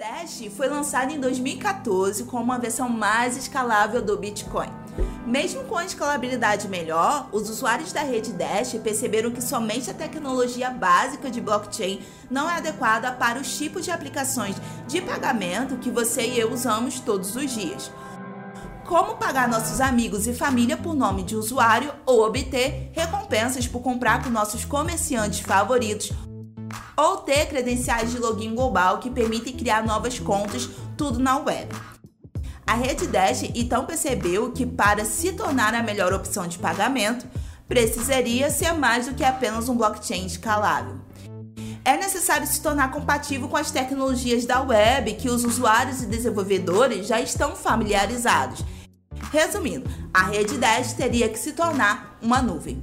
Dash foi lançado em 2014 como uma versão mais escalável do Bitcoin. Mesmo com a escalabilidade melhor, os usuários da rede Dash perceberam que somente a tecnologia básica de blockchain não é adequada para os tipos de aplicações de pagamento que você e eu usamos todos os dias. Como pagar nossos amigos e família por nome de usuário ou obter recompensas por comprar com nossos comerciantes favoritos ou ter credenciais de login global que permitem criar novas contas, tudo na web. A rede Dash então percebeu que para se tornar a melhor opção de pagamento, precisaria ser mais do que apenas um blockchain escalável. É necessário se tornar compatível com as tecnologias da web que os usuários e desenvolvedores já estão familiarizados. Resumindo, a rede Dash teria que se tornar uma nuvem.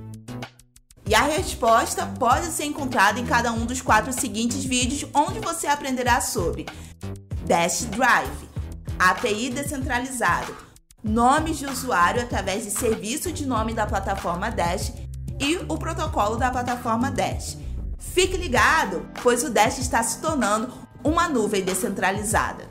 E a resposta pode ser encontrada em cada um dos quatro seguintes vídeos, onde você aprenderá sobre Dash Drive, API descentralizado, nomes de usuário através de serviço de nome da plataforma Dash e o protocolo da plataforma Dash. Fique ligado, pois o Dash está se tornando uma nuvem descentralizada.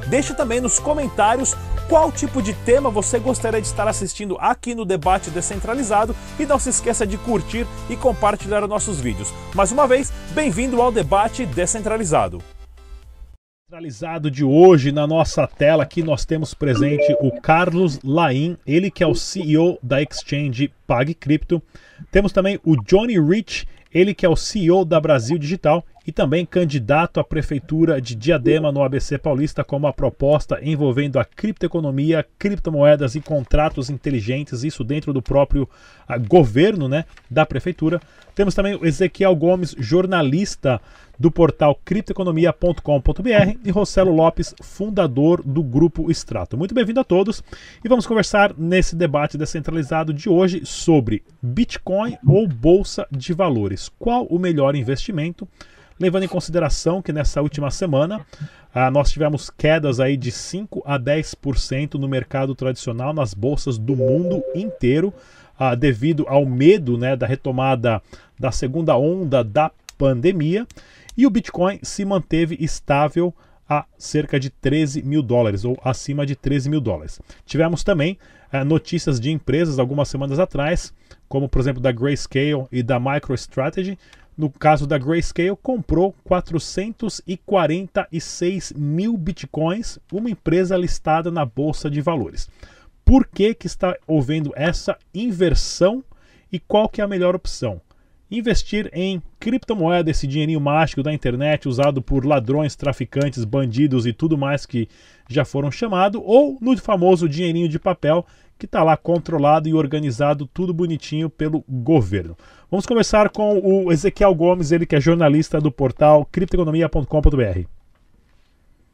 Deixe também nos comentários qual tipo de tema você gostaria de estar assistindo aqui no Debate Descentralizado e não se esqueça de curtir e compartilhar nossos vídeos. Mais uma vez, bem-vindo ao Debate Descentralizado. Centralizado de hoje na nossa tela aqui nós temos presente o Carlos Laim, ele que é o CEO da exchange PagCrypto. Temos também o Johnny Rich, ele que é o CEO da Brasil Digital e também candidato à prefeitura de Diadema no ABC Paulista com uma proposta envolvendo a criptoeconomia, criptomoedas e contratos inteligentes, isso dentro do próprio uh, governo né, da prefeitura. Temos também o Ezequiel Gomes, jornalista do portal criptoeconomia.com.br e Rossello Lopes, fundador do grupo Extrato. Muito bem-vindo a todos e vamos conversar nesse debate descentralizado de hoje sobre Bitcoin ou bolsa de valores. Qual o melhor investimento? Levando em consideração que nessa última semana ah, nós tivemos quedas aí de 5 a 10% no mercado tradicional, nas bolsas do mundo inteiro, ah, devido ao medo né, da retomada da segunda onda da pandemia. E o Bitcoin se manteve estável a cerca de 13 mil dólares, ou acima de 13 mil dólares. Tivemos também ah, notícias de empresas algumas semanas atrás, como por exemplo da Grayscale e da MicroStrategy, no caso da Grayscale, comprou 446 mil bitcoins, uma empresa listada na Bolsa de Valores. Por que, que está havendo essa inversão e qual que é a melhor opção? Investir em criptomoeda, esse dinheirinho mágico da internet usado por ladrões, traficantes, bandidos e tudo mais que já foram chamados, ou no famoso dinheirinho de papel que está lá controlado e organizado, tudo bonitinho pelo governo. Vamos começar com o Ezequiel Gomes, ele que é jornalista do portal criptoeconomia.com.br.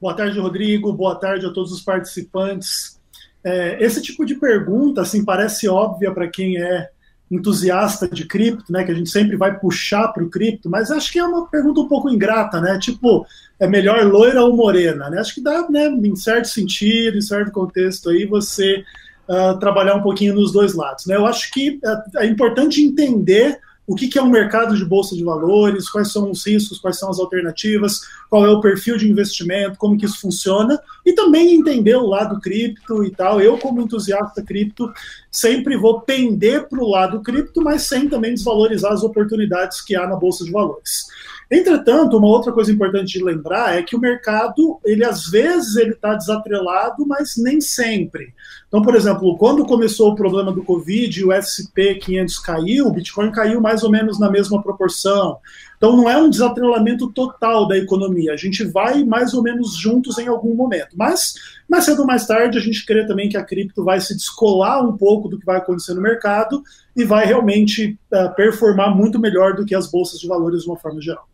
Boa tarde, Rodrigo. Boa tarde a todos os participantes. É, esse tipo de pergunta, assim, parece óbvia para quem é entusiasta de cripto, né? Que a gente sempre vai puxar para o cripto, mas acho que é uma pergunta um pouco ingrata, né? Tipo, é melhor loira ou morena, né? Acho que dá, né? Em certo sentido, em certo contexto aí, você uh, trabalhar um pouquinho nos dois lados. Né? Eu acho que é, é importante entender o que, que é um mercado de bolsa de valores, quais são os riscos, quais são as alternativas, qual é o perfil de investimento, como que isso funciona, e também entender o lado cripto e tal. Eu, como entusiasta cripto, sempre vou pender para o lado cripto, mas sem também desvalorizar as oportunidades que há na bolsa de valores. Entretanto, uma outra coisa importante de lembrar é que o mercado, ele às vezes ele está desatrelado, mas nem sempre. Então, por exemplo, quando começou o problema do Covid e o S&P 500 caiu, o Bitcoin caiu mais ou menos na mesma proporção. Então, não é um desatrelamento total da economia. A gente vai mais ou menos juntos em algum momento. Mas, mais cedo ou mais tarde, a gente crê também que a cripto vai se descolar um pouco do que vai acontecer no mercado e vai realmente uh, performar muito melhor do que as bolsas de valores de uma forma geral.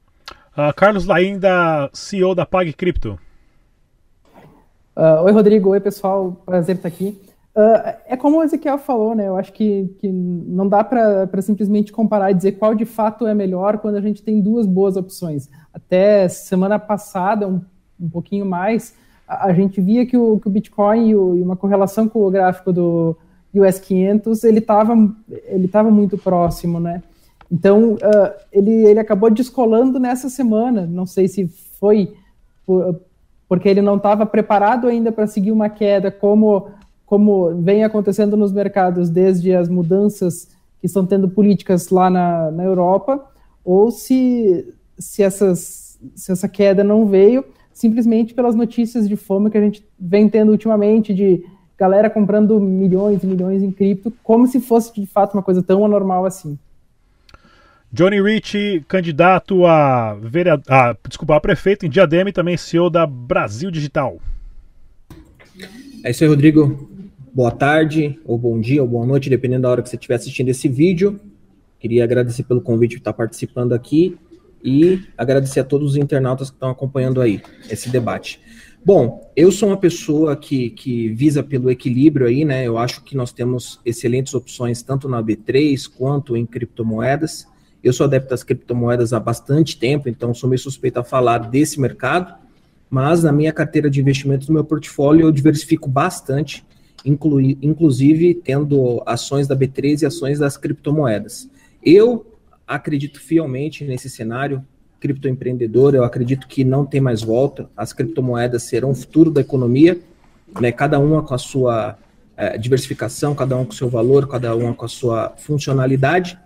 Uh, Carlos Lainda, CEO da Pag Cripto. Uh, oi, Rodrigo. Oi, pessoal. Prazer estar aqui. Uh, é como o Ezequiel falou, né? Eu acho que, que não dá para simplesmente comparar e dizer qual de fato é melhor quando a gente tem duas boas opções. Até semana passada, um, um pouquinho mais, a, a, gente via que o, que o Bitcoin e, o, e, uma correlação com o gráfico do US 500, ele estava ele tava muito próximo, né? Então, uh, ele, ele acabou descolando nessa semana. Não sei se foi por, porque ele não estava preparado ainda para seguir uma queda, como, como vem acontecendo nos mercados desde as mudanças que estão tendo políticas lá na, na Europa, ou se, se, essas, se essa queda não veio simplesmente pelas notícias de fome que a gente vem tendo ultimamente, de galera comprando milhões e milhões em cripto, como se fosse de fato uma coisa tão anormal assim. Johnny Rich, candidato a, vereador, a, desculpa, a prefeito em Diadema e também CEO da Brasil Digital. É isso aí, Rodrigo. Boa tarde, ou bom dia, ou boa noite, dependendo da hora que você estiver assistindo esse vídeo. Queria agradecer pelo convite de estar participando aqui e agradecer a todos os internautas que estão acompanhando aí esse debate. Bom, eu sou uma pessoa que, que visa pelo equilíbrio aí, né? Eu acho que nós temos excelentes opções tanto na B3 quanto em criptomoedas. Eu sou adepto das criptomoedas há bastante tempo, então sou meio suspeito a falar desse mercado, mas na minha carteira de investimentos, no meu portfólio, eu diversifico bastante, inclui, inclusive tendo ações da B3 e ações das criptomoedas. Eu acredito fielmente nesse cenário criptoempreendedor, eu acredito que não tem mais volta, as criptomoedas serão o futuro da economia, né, cada uma com a sua é, diversificação, cada uma com o seu valor, cada uma com a sua funcionalidade,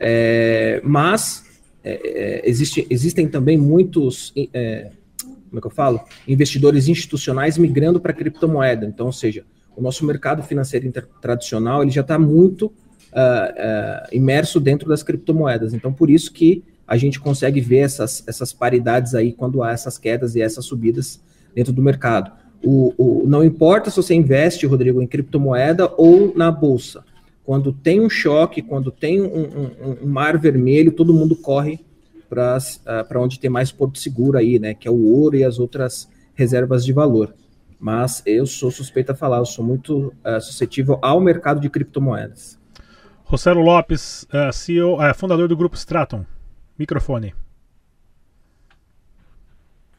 é, mas é, é, existe, existem também muitos, é, como é que eu falo? Investidores institucionais migrando para criptomoeda. Então, ou seja, o nosso mercado financeiro tradicional ele já está muito uh, uh, imerso dentro das criptomoedas. Então, por isso que a gente consegue ver essas, essas paridades aí quando há essas quedas e essas subidas dentro do mercado. O, o, não importa se você investe, Rodrigo, em criptomoeda ou na bolsa. Quando tem um choque, quando tem um, um, um mar vermelho, todo mundo corre para uh, onde tem mais porto seguro aí, né? Que é o ouro e as outras reservas de valor. Mas eu sou suspeito a falar, eu sou muito uh, suscetível ao mercado de criptomoedas. Rossello Lopes, uh, CEO, uh, fundador do grupo Straton. Microfone.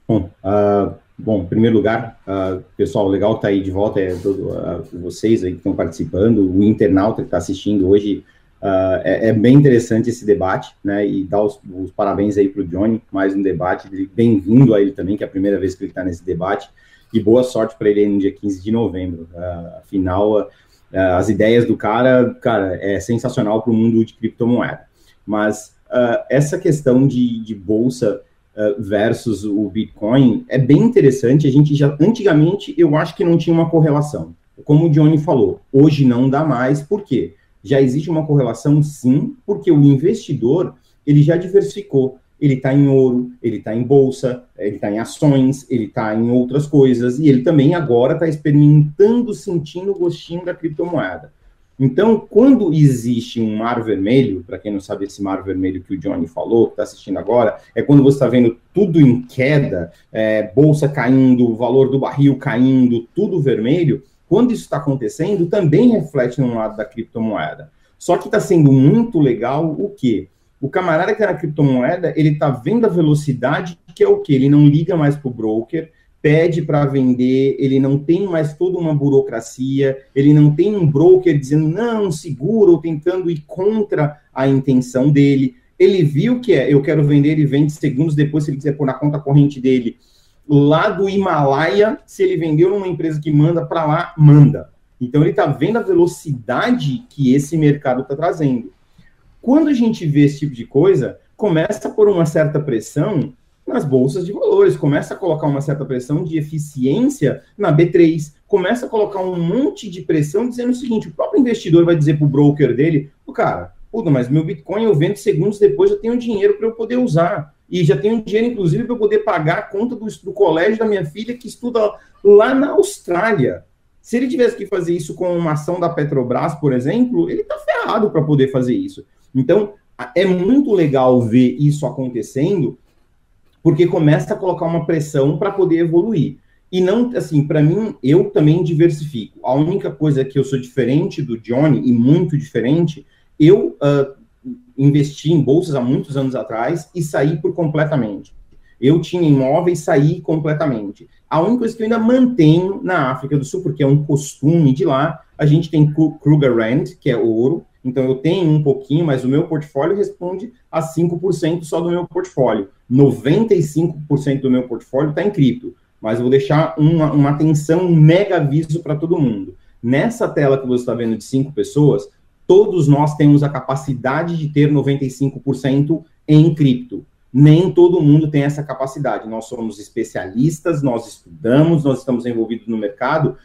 Bom, uh, Bom, em primeiro lugar, uh, pessoal, legal estar tá aí de volta, é todo, uh, vocês aí que estão participando, o internauta que está assistindo hoje, uh, é, é, bem interessante esse debate, né, e dar os, os parabéns aí para o Johnny, mais um debate, bem-vindo a ele também, que é a primeira vez que ele está nesse debate, e boa sorte para ele no dia 15 de novembro, afinal, as ideias do cara, cara, é sensacional para o mundo de criptomoeda, mas essa questão de, de bolsa versus o Bitcoin é bem interessante. A gente já, antigamente, eu acho que não tinha uma correlação. Como o Johnny falou, hoje não dá mais, por quê? Já existe uma correlação, sim, porque o investidor ele já diversificou. Ele está em ouro, ele está em bolsa, ele está em ações, ele está em outras coisas, e ele também agora está experimentando, sentindo o gostinho da criptomoeda. Então, quando existe um mar vermelho, para quem não sabe esse mar vermelho que o Johnny falou, que está assistindo agora, é quando você está vendo tudo em queda, é, bolsa caindo, valor do barril caindo, tudo vermelho. Quando isso está acontecendo, também reflete no lado da criptomoeda. Só que está sendo muito legal o quê? O camarada que era criptomoeda, ele está vendo a velocidade, que é o quê? Ele não liga mais para o broker, pede para vender, ele não tem mais toda uma burocracia, ele não tem um broker dizendo não, seguro, ou tentando ir contra a intenção dele. Ele viu que é, eu quero vender, ele vende segundos depois, se ele quiser pôr na conta corrente dele, lá do Himalaia, se ele vendeu numa empresa que manda para lá, manda. Então ele está vendo a velocidade que esse mercado está trazendo. Quando a gente vê esse tipo de coisa, começa por uma certa pressão nas bolsas de valores, começa a colocar uma certa pressão de eficiência na B3, começa a colocar um monte de pressão dizendo o seguinte: o próprio investidor vai dizer para o broker dele, o cara, puta, mas meu Bitcoin eu vendo segundos depois, eu tenho dinheiro para eu poder usar. E já tenho dinheiro, inclusive, para eu poder pagar a conta do, do colégio da minha filha que estuda lá na Austrália. Se ele tivesse que fazer isso com uma ação da Petrobras, por exemplo, ele está ferrado para poder fazer isso. Então, é muito legal ver isso acontecendo, porque começa a colocar uma pressão para poder evoluir. E não, assim, para mim, eu também diversifico. A única coisa que eu sou diferente do Johnny, e muito diferente, eu uh, investi em bolsas há muitos anos atrás e saí por completamente. Eu tinha imóveis saí completamente. A única coisa que eu ainda mantenho na África do Sul, porque é um costume de lá, a gente tem Kruger Rand, que é ouro, então eu tenho um pouquinho, mas o meu portfólio responde a 5% só do meu portfólio. 95% do meu portfólio está em cripto, mas eu vou deixar uma, uma atenção, um mega aviso para todo mundo. Nessa tela que você está vendo de cinco pessoas, todos nós temos a capacidade de ter 95% em cripto. Nem todo mundo tem essa capacidade. Nós somos especialistas, nós estudamos, nós estamos envolvidos no mercado,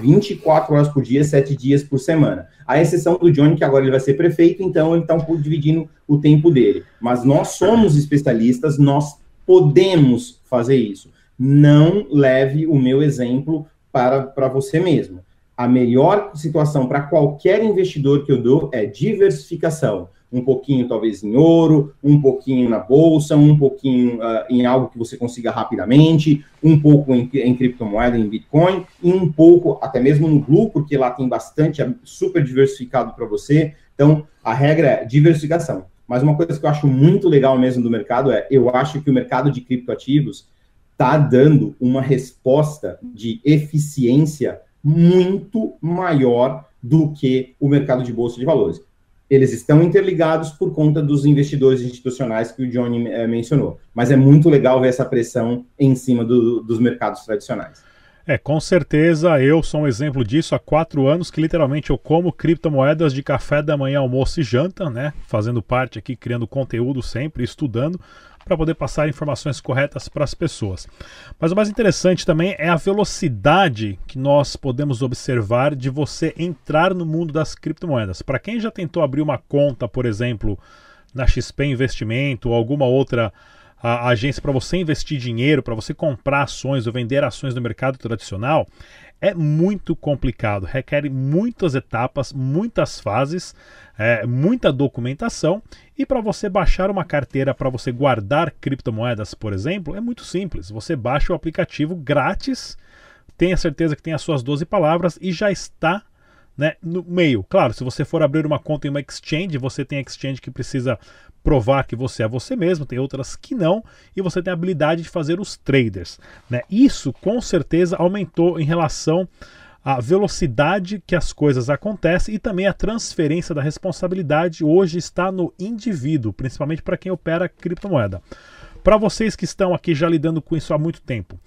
24 horas por dia, 7 dias por semana. A exceção do Johnny, que agora ele vai ser prefeito, então ele está um pouco dividindo o tempo dele. Mas nós somos especialistas, nós podemos fazer isso. Não leve o meu exemplo para, para você mesmo. A melhor situação para qualquer investidor que eu dou é diversificação um pouquinho talvez em ouro, um pouquinho na bolsa, um pouquinho uh, em algo que você consiga rapidamente, um pouco em, em criptomoeda, em Bitcoin, e um pouco até mesmo no Blue, porque lá tem bastante, é super diversificado para você. Então, a regra é diversificação. Mas uma coisa que eu acho muito legal mesmo do mercado é, eu acho que o mercado de criptoativos está dando uma resposta de eficiência muito maior do que o mercado de bolsa de valores eles estão interligados por conta dos investidores institucionais que o Johnny é, mencionou. Mas é muito legal ver essa pressão em cima do, dos mercados tradicionais. É, com certeza eu sou um exemplo disso há quatro anos que literalmente eu como criptomoedas de café da manhã, almoço e janta, né? Fazendo parte aqui, criando conteúdo sempre, estudando para poder passar informações corretas para as pessoas. Mas o mais interessante também é a velocidade que nós podemos observar de você entrar no mundo das criptomoedas. Para quem já tentou abrir uma conta, por exemplo, na XP Investimento ou alguma outra a, agência para você investir dinheiro, para você comprar ações ou vender ações no mercado tradicional, é muito complicado, requer muitas etapas, muitas fases, é, muita documentação. E para você baixar uma carteira para você guardar criptomoedas, por exemplo, é muito simples. Você baixa o aplicativo grátis, tenha certeza que tem as suas 12 palavras e já está né, no meio. Claro, se você for abrir uma conta em uma exchange, você tem exchange que precisa provar que você é você mesmo, tem outras que não, e você tem a habilidade de fazer os traders. Né? Isso com certeza aumentou em relação à velocidade que as coisas acontecem e também a transferência da responsabilidade hoje está no indivíduo, principalmente para quem opera criptomoeda. Para vocês que estão aqui já lidando com isso há muito tempo,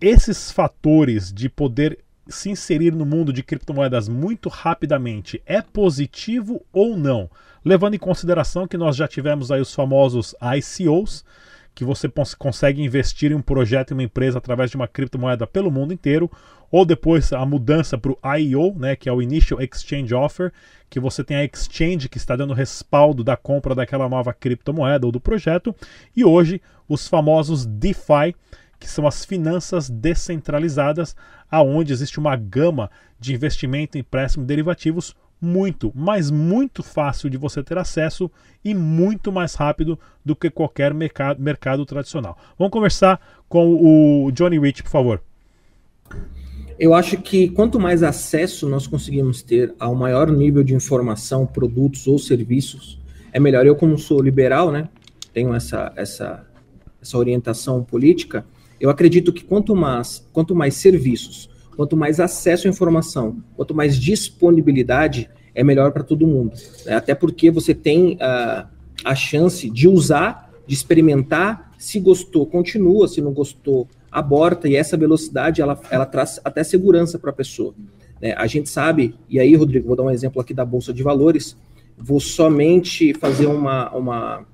esses fatores de poder se inserir no mundo de criptomoedas muito rapidamente é positivo ou não? Levando em consideração que nós já tivemos aí os famosos ICOs, que você consegue investir em um projeto, em uma empresa através de uma criptomoeda pelo mundo inteiro, ou depois a mudança para o IEO, né, que é o Initial Exchange Offer, que você tem a exchange que está dando respaldo da compra daquela nova criptomoeda ou do projeto, e hoje os famosos DeFi, que são as finanças descentralizadas, aonde existe uma gama de investimento em empréstimo derivativos muito, mas muito fácil de você ter acesso e muito mais rápido do que qualquer mercado, mercado tradicional. Vamos conversar com o Johnny Rich, por favor. Eu acho que quanto mais acesso nós conseguimos ter ao maior nível de informação, produtos ou serviços, é melhor. Eu, como sou liberal, né, tenho essa, essa, essa orientação política, Eu acredito que quanto mais, quanto mais serviços, quanto mais acesso à informação, quanto mais disponibilidade, é melhor para todo mundo. Né? Até porque você tem uh, a chance de usar, de experimentar, se gostou, continua, se não gostou, aborta, e essa velocidade ela, ela traz até segurança para a pessoa. Né? A gente sabe, e aí, Rodrigo, vou dar um exemplo aqui da Bolsa de Valores, vou somente fazer uma, uma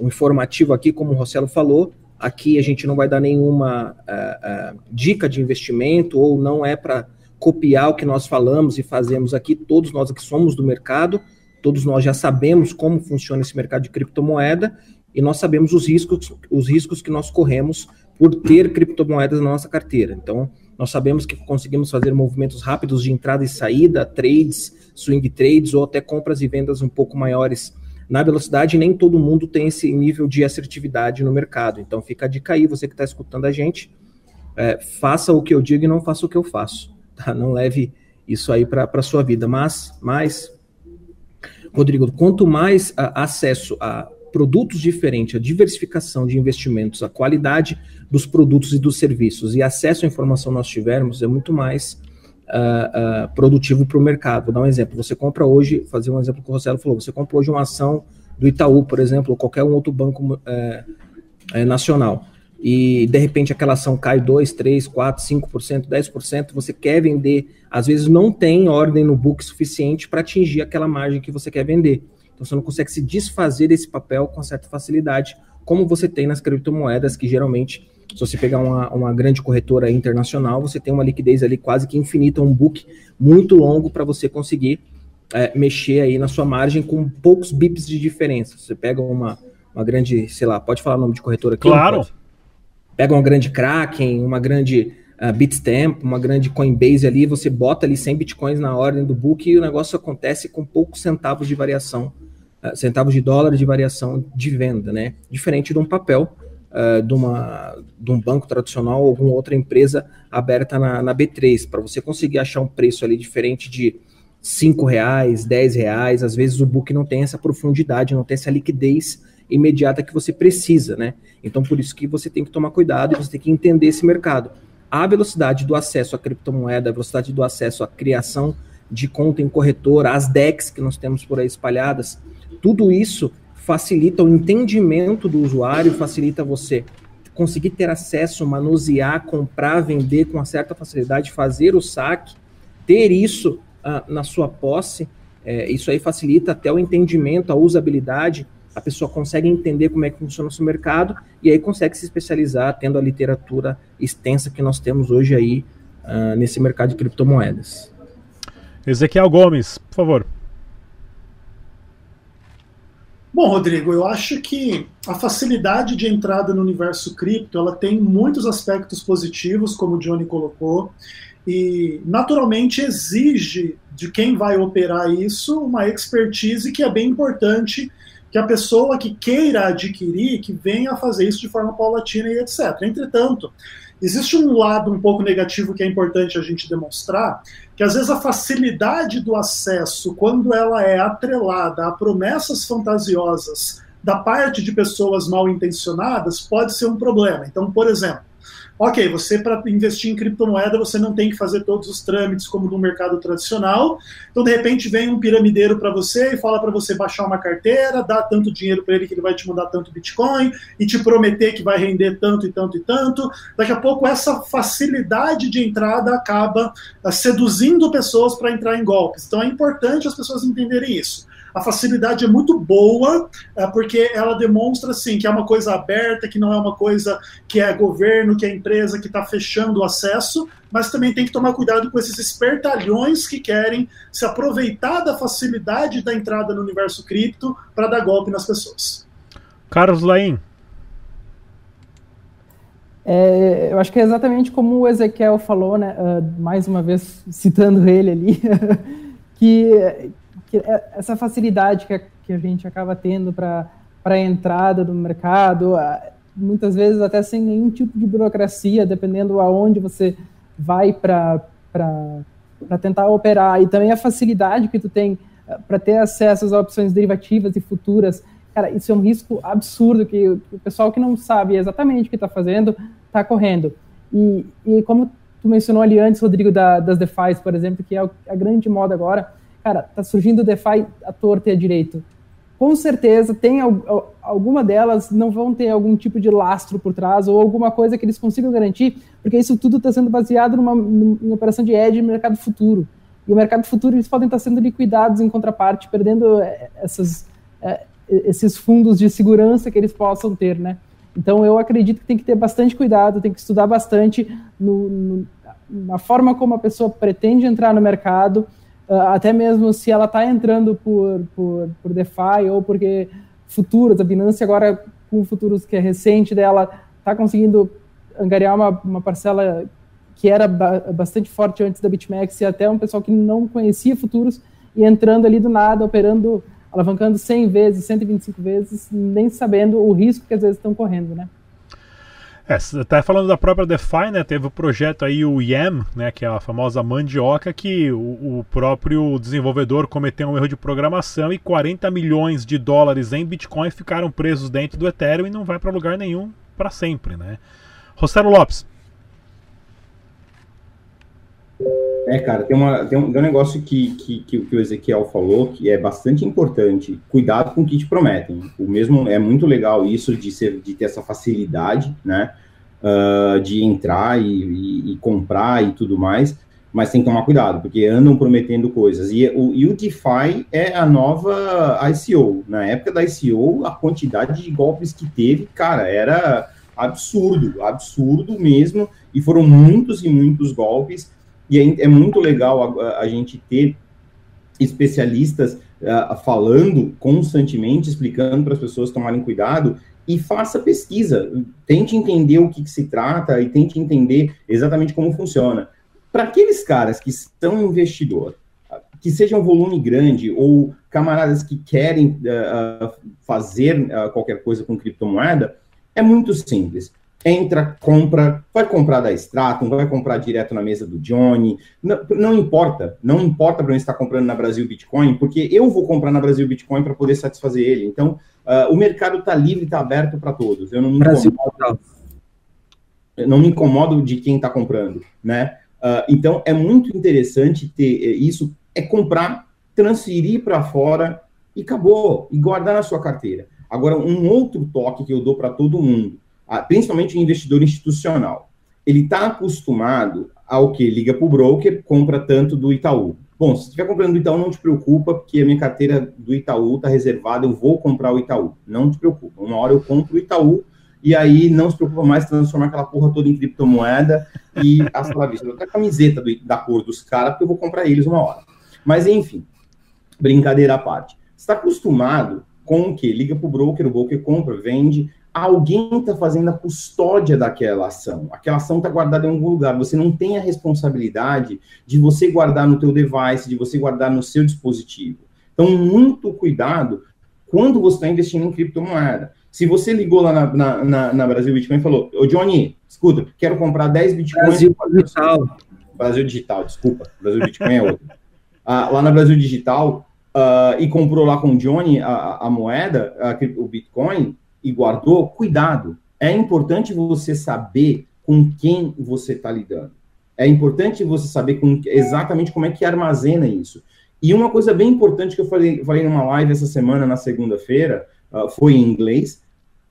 um informativo aqui, como o Rossello falou, aqui a gente não vai dar nenhuma uh, uh, dica de investimento ou não é para copiar o que nós falamos e fazemos aqui, todos nós aqui somos do mercado, todos nós já sabemos como funciona esse mercado de criptomoeda e nós sabemos os riscos, os riscos que nós corremos por ter criptomoedas na nossa carteira. Então, nós sabemos que conseguimos fazer movimentos rápidos de entrada e saída, trades, swing trades ou até compras e vendas um pouco maiores na velocidade. Nem todo mundo tem esse nível de assertividade no mercado. Então, fica a dica aí, você que está escutando a gente, é, faça o que eu digo e não faça o que eu faço. Tá? Não leve isso aí para a sua vida. Mas, mais, Rodrigo, quanto mais a, acesso a produtos diferentes, a diversificação de investimentos, a qualidade dos produtos e dos serviços e acesso à informação nós tivermos, é muito mais uh, uh, produtivo para o mercado. Vou dar um exemplo. Você compra hoje, fazer um exemplo que o Rossello falou, você compra hoje uma ação do Itaú, por exemplo, ou qualquer um outro banco é, é, nacional, e de repente aquela ação cai 2, 3, 4, 5%, 10%, você quer vender, às vezes não tem ordem no book suficiente para atingir aquela margem que você quer vender. Então você não consegue se desfazer desse papel com certa facilidade, como você tem nas criptomoedas, que geralmente, se você pegar uma, uma grande corretora internacional, você tem uma liquidez ali quase que infinita, um book muito longo para você conseguir é, mexer aí na sua margem com poucos bips de diferença. Você pega uma, uma grande, sei lá, pode falar o nome de corretora aqui? Claro. Pega uma grande Kraken, uma grande uh, Bitstamp, uma grande Coinbase ali, você bota ali 100 bitcoins na ordem do book e o negócio acontece com poucos centavos de variação centavos de dólar de variação de venda, né? Diferente de um papel uh, de, uma, de um banco tradicional ou alguma outra empresa aberta na, na B3. Para você conseguir achar um preço ali diferente de cinco reais, dez reais, às vezes o book não tem essa profundidade, não tem essa liquidez imediata que você precisa, né? Então por isso que você tem que tomar cuidado e você tem que entender esse mercado. A velocidade do acesso à criptomoeda, a velocidade do acesso à criação de conta em corretora, as DEX que nós temos por aí espalhadas, tudo isso facilita o entendimento do usuário, facilita você conseguir ter acesso, manusear, comprar, vender com uma certa facilidade, fazer o saque, ter isso uh, na sua posse. É, isso aí facilita até o entendimento, a usabilidade. A pessoa consegue entender como é que funciona o seu mercado e aí consegue se especializar, tendo a literatura extensa que nós temos hoje aí uh, nesse mercado de criptomoedas. Ezequiel Gomes, por favor. Bom, Rodrigo, eu acho que a facilidade de entrada no universo cripto ela tem muitos aspectos positivos, como o Johnny colocou, e naturalmente exige de quem vai operar isso uma expertise que é bem importante que a pessoa que queira adquirir, que venha fazer isso de forma paulatina e etc. Entretanto, existe um lado um pouco negativo que é importante a gente demonstrar, que às vezes a facilidade do acesso, quando ela é atrelada a promessas fantasiosas da parte de pessoas mal intencionadas, pode ser um problema. Então, por exemplo, Ok, você para investir em criptomoeda você não tem que fazer todos os trâmites como no mercado tradicional. Então, de repente, vem um piramideiro para você e fala para você baixar uma carteira, dar tanto dinheiro para ele que ele vai te mandar tanto Bitcoin e te prometer que vai render tanto e tanto e tanto. Daqui a pouco, essa facilidade de entrada acaba uh, seduzindo pessoas para entrar em golpes. Então, é importante as pessoas entenderem isso a facilidade é muito boa, é, porque ela demonstra assim, que é uma coisa aberta, que não é uma coisa que é governo, que é empresa que está fechando o acesso, mas também tem que tomar cuidado com esses espertalhões que querem se aproveitar da facilidade da entrada no universo cripto para dar golpe nas pessoas. Carlos Laim. É, eu acho que é exatamente como o Ezequiel falou, né, uh, mais uma vez citando ele ali, que, que é essa facilidade que a, que a gente acaba tendo para a entrada do mercado, muitas vezes até sem nenhum tipo de burocracia, dependendo aonde você vai para tentar operar, e também a facilidade que tu tem eh, para ter acesso às opções derivativas e futuras, cara, isso é um risco absurdo que o pessoal que não sabe exatamente o que está fazendo tá correndo. E, e como tu mencionou ali antes, Rodrigo, da, das DeFi, por exemplo, que é a grande moda agora, cara, tá surgindo DeFi à torta e à direito. Com certeza, tem alguma delas não vão ter algum tipo de lastro por trás ou alguma coisa que eles consigam garantir, porque isso tudo está sendo baseado numa, numa operação de edge no mercado futuro. E o mercado futuro eles podem estar sendo liquidados em contraparte, perdendo eh, essas, eh, esses fundos de segurança que eles possam ter, né? Então eu acredito que tem que ter bastante cuidado, tem que estudar bastante no, no, na forma como a pessoa pretende entrar no mercado, até mesmo se ela está entrando por, por, por DeFi ou porque futuros, a Binance agora com futuros que é recente dela, está conseguindo angariar uma, uma parcela que era ba bastante forte antes da BitMEX e até um pessoal que não conhecia futuros e entrando ali do nada, operando alavancando 100 vezes, 125 vezes, nem sabendo o risco que às vezes estão correndo, né? É, até falando da própria DeFi, né, teve o projeto aí, o YAM, né, que é a famosa mandioca, que o, o, próprio desenvolvedor cometeu um erro de programação e 40 milhões de dólares em Bitcoin ficaram presos dentro do Ethereum e não vai para lugar nenhum para sempre, né? Rossello Lopes, É, cara, tem, uma, tem, um, tem um negócio que, que, que, que, o Ezequiel falou que é bastante importante. Cuidado com o que te prometem. O mesmo é muito legal isso de, ser, de ter essa facilidade, né? Uh, de entrar e, e, e, comprar e tudo mais, mas tem que tomar cuidado, porque andam prometendo coisas. E o, e o DeFi é a nova ICO. Na época da ICO, a quantidade de golpes que teve, cara, era absurdo, absurdo mesmo, e foram muitos e muitos golpes e é, é muito legal a, a, gente ter especialistas uh, falando constantemente, explicando para as pessoas tomarem cuidado e faça pesquisa, tente entender o que, que se trata e tente entender exatamente como funciona. Para aqueles caras que são investidor, que seja um volume grande ou camaradas que querem uh, fazer uh, qualquer coisa com criptomoeda, é muito simples entra, compra, vai comprar da Stratum, vai comprar direto na mesa do Johnny, não, não importa, não importa para mim estar comprando na Brasil Bitcoin, porque eu vou comprar na Brasil Bitcoin para poder satisfazer ele. Então, uh, o mercado está livre, está aberto para todos. Eu não me Brasil. incomodo, eu não me incomodo de quem está comprando, né? Uh, então, é muito interessante ter eh, isso, é comprar, transferir para fora e acabou, e guardar na sua carteira. Agora, um outro toque que eu dou para todo mundo, principalmente o investidor institucional, ele está acostumado ao que liga para o broker, compra tanto do Itaú. Bom, se estiver comprando do Itaú, não te preocupa, porque a minha carteira do Itaú está reservada, eu vou comprar o Itaú. Não te preocupa. Uma hora eu compro o Itaú, e aí não se preocupa mais transformar aquela porra toda em criptomoeda e hasta la vista. Eu a camiseta do, da cor dos caras, porque eu vou comprar eles uma hora. Mas, enfim, brincadeira à parte. Você está acostumado com o quê? Liga para o broker, o broker compra, vende, alguém está fazendo a custódia daquela ação. Aquela ação está guardada em algum lugar. Você não tem a responsabilidade de você guardar no teu device, de você guardar no seu dispositivo. Então, muito cuidado quando você está investindo em criptomoeda. Se você ligou lá na, na, na, na Brasil Bitcoin e falou, ô Johnny, escuta, quero comprar 10 Bitcoins... Brasil Digital. Brasil Digital, desculpa. Brasil Bitcoin é outro. Ah, lá na Brasil Digital, uh, e comprou lá com o Johnny a, a moeda, a, o Bitcoin, e guardou, cuidado. É importante você saber com quem você está lidando. É importante você saber com, exatamente como é que armazena isso. E uma coisa bem importante que eu falei, falei numa live essa semana, na segunda-feira, uh, foi em inglês.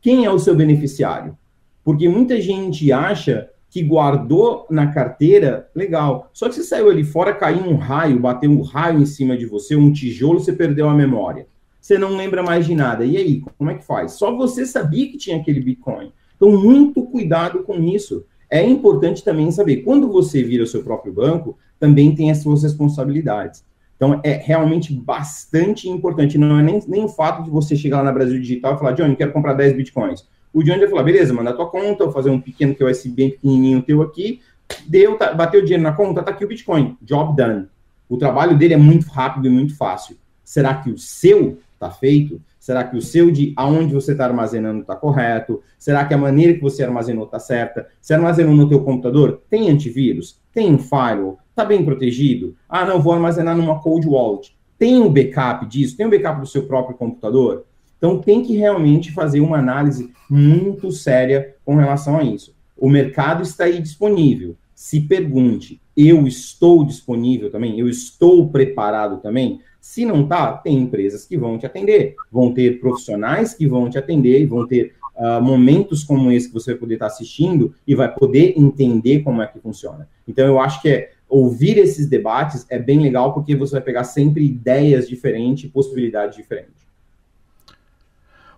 Quem é o seu beneficiário? Porque muita gente acha que guardou na carteira, legal. Só que você saiu ali fora, caiu um raio, bateu um raio em cima de você, um tijolo, você perdeu a memória você não lembra mais de nada. E aí, como é que faz? Só você sabia que tinha aquele Bitcoin. Então, muito cuidado com isso. É importante também saber, quando você vira o seu próprio banco, também tem as suas responsabilidades. Então, é realmente bastante importante. Não é nem, nem o fato de você chegar lá na Brasil Digital e falar, Johnny, quero comprar 10 bitcoins. O Johnny vai falar, beleza, manda a tua conta, vou fazer um pequeno QoS bem pequenininho teu aqui, deu, tá, bateu dinheiro na conta, tá aqui o Bitcoin. Job done. O trabalho dele é muito rápido e muito fácil. Será que o seu está feito? Será que o seu de aonde você está armazenando está correto? Será que a maneira que você armazenou está certa? Se armazenou no teu computador, tem antivírus? Tem um firewall? Está bem protegido? Ah, não, vou armazenar numa cold wallet. Tem um backup disso? Tem um backup do seu próprio computador? Então tem que realmente fazer uma análise muito séria com relação a isso. o mercado está aí disponível. Se pergunte, eu estou disponível também? Eu estou preparado também? Se não tá, tem empresas que vão te atender, vão ter profissionais que vão te atender e vão ter uh, momentos como esse que você vai poder estar assistindo e vai poder entender como é que funciona. Então, eu acho que é, ouvir esses debates é bem legal porque você vai pegar sempre ideias diferentes, possibilidades diferentes.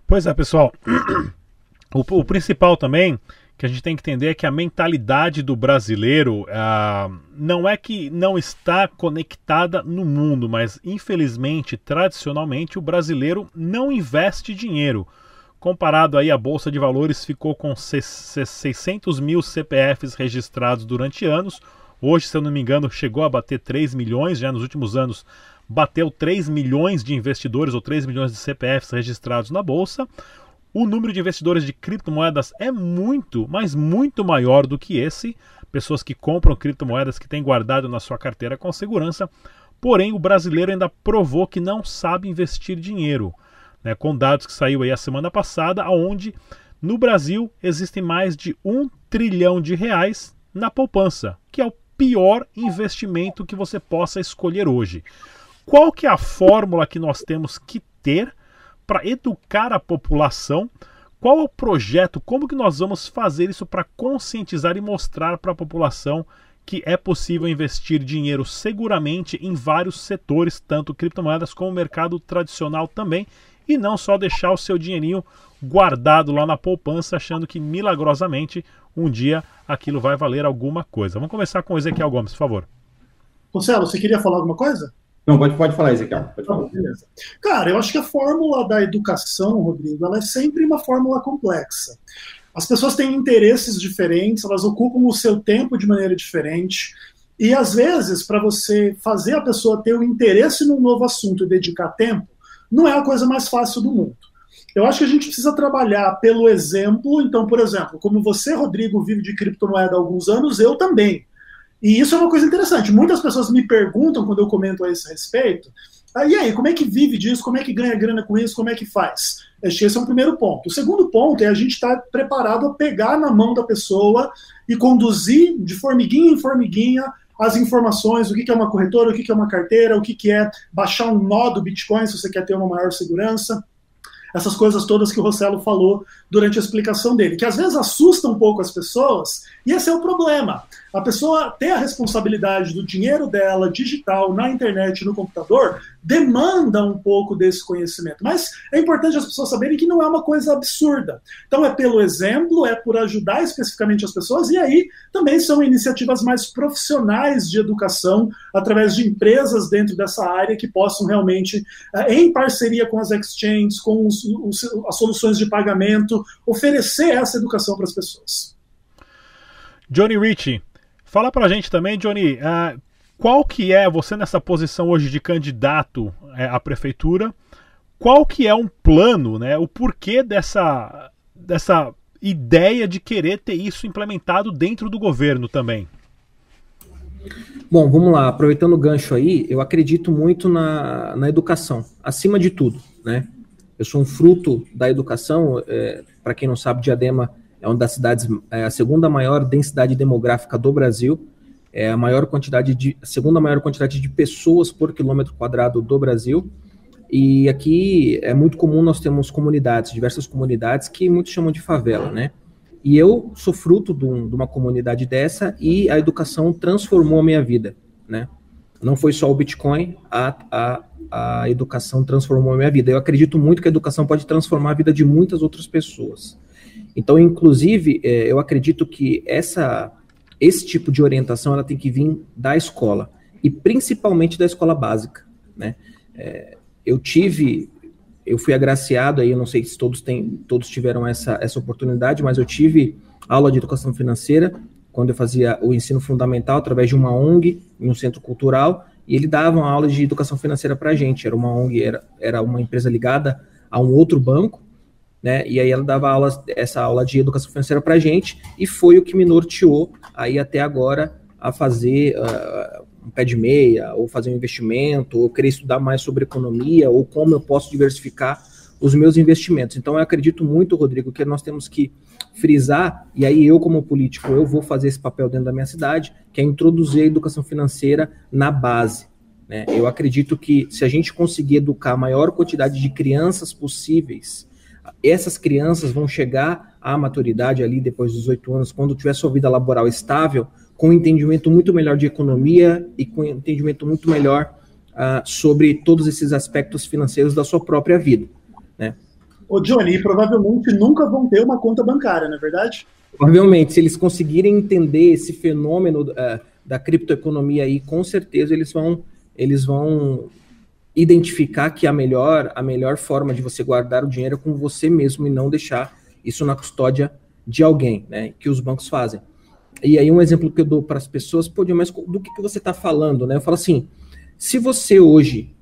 Pois é, pessoal. O, o, principal também que a gente tem que entender é que a mentalidade do brasileiro uh, não é que não está conectada no mundo, mas infelizmente, tradicionalmente, o brasileiro não investe dinheiro. Comparado aí a Bolsa de Valores ficou com 600 mil CPFs registrados durante anos. Hoje, se eu não me engano, chegou a bater 3 milhões, já nos últimos anos bateu 3 milhões de investidores ou 3 milhões de CPFs registrados na Bolsa. O número de investidores de criptomoedas é muito, mas muito maior do que esse. Pessoas que compram criptomoedas que têm guardado na sua carteira com segurança. Porém, o brasileiro ainda provou que não sabe investir dinheiro. Né, com dados que saiu aí a semana passada, onde no Brasil existem mais de um trilhão de reais na poupança, que é o pior investimento que você possa escolher hoje. Qual que é a fórmula que nós temos que ter para educar a população. Qual é o projeto? Como que nós vamos fazer isso para conscientizar e mostrar para a população que é possível investir dinheiro seguramente em vários setores, tanto criptomoedas como o mercado tradicional também, e não só deixar o seu dinheirinho guardado lá na poupança, achando que milagrosamente um dia aquilo vai valer alguma coisa. Vamos começar com o Ezequiel Gomes, por favor. Marcelo, você queria falar alguma coisa? Não, pode, pode falar, Ezequiel. Pode falar. beleza. Cara, eu acho que a fórmula da educação, Rodrigo, ela é sempre uma fórmula complexa. As pessoas têm interesses diferentes, elas ocupam o seu tempo de maneira diferente. E às vezes, para você fazer a pessoa ter o um interesse num novo assunto e dedicar tempo, não é a coisa mais fácil do mundo. Eu acho que a gente precisa trabalhar pelo exemplo. Então, por exemplo, como você, Rodrigo, vive de criptomoeda há alguns anos, eu também. E isso é uma coisa interessante. Muitas pessoas me perguntam quando eu comento a esse respeito. Ah, e aí, como é que vive disso? Como é que ganha grana com isso? Como é que faz? Esse é um primeiro ponto. O segundo ponto é a gente estar tá preparado a pegar na mão da pessoa e conduzir de formiguinha em formiguinha as informações, o que é uma corretora, o que é uma carteira, o que é baixar um nó do Bitcoin se você quer ter uma maior segurança essas coisas todas que o Rossello falou durante a explicação dele, que às vezes assusta um pouco as pessoas, e esse é o problema. A pessoa ter a responsabilidade do dinheiro dela digital na internet, no computador, demanda um pouco desse conhecimento. Mas é importante as pessoas saberem que não é uma coisa absurda. Então é pelo exemplo, é por ajudar especificamente as pessoas, e aí também são iniciativas mais profissionais de educação, através de empresas dentro dessa área que possam realmente, eh, em parceria com as exchanges, com os, os, as soluções de pagamento, oferecer essa educação para as pessoas. Johnny Ritchie, Fala pra gente também, Johnny, uh, qual que é, você nessa posição hoje de candidato uh, à prefeitura, qual que é um plano, né, o porquê dessa, dessa ideia de querer ter isso implementado dentro do governo também? Bom, vamos lá, aproveitando o gancho aí, eu acredito muito na, na educação, acima de tudo, né? Eu sou um fruto da educação, é, para quem não sabe, Diadema é uma das cidades, é a segunda maior densidade demográfica do Brasil, é a maior quantidade de, a segunda maior quantidade de pessoas por quilômetro quadrado do Brasil. E aqui é muito comum nós temos comunidades, diversas comunidades que muitos chamam de favela, né? E eu sou fruto de, um, de uma comunidade dessa e a educação transformou a minha vida, né? Não foi só o Bitcoin, a, a, a educação transformou a minha vida. Eu acredito muito que a educação pode transformar a vida de muitas outras pessoas. Então, inclusive, é, eu acredito que essa, esse tipo de orientação ela tem que vir da escola e principalmente da escola básica, né? É, eu tive, eu fui agraciado aí, eu não sei se todos têm, todos tiveram essa, essa oportunidade, mas eu tive aula de educação financeira quando eu fazia o ensino fundamental através de uma ONG em um centro cultural e ele dava uma aula de educação financeira para a gente. Era uma ONG, era, era uma empresa ligada a um outro banco né? E aí ela dava aula, essa aula de educação financeira para gente e foi o que me norteou aí até agora a fazer uh, um pé de meia, ou fazer um investimento, ou querer estudar mais sobre economia, ou como eu posso diversificar os meus investimentos. Então eu acredito muito, Rodrigo, que nós temos que frisar, e aí eu, como político, eu vou fazer esse papel dentro da minha cidade, que é introduzir a educação financeira na base. Né? Eu acredito que se a gente conseguir educar a maior quantidade de crianças possíveis, essas crianças vão chegar à maturidade ali depois dos oito anos, quando tiver sua vida laboral estável, com um entendimento muito melhor de economia e com um entendimento muito melhor uh, sobre todos esses aspectos financeiros da sua própria vida. Né? Ô Johnny, provavelmente nunca vão ter uma conta bancária, não é verdade? Provavelmente, se eles conseguirem entender esse fenômeno uh, da criptoeconomia aí, com certeza eles vão, eles vão identificar que a melhor, a melhor forma de você guardar o dinheiro é com você mesmo e não deixar isso na custódia de alguém, né? Que os bancos fazem. E aí um exemplo que eu dou para as pessoas, pô, mas do que, que você está falando, né? Eu falo assim, se você hoje,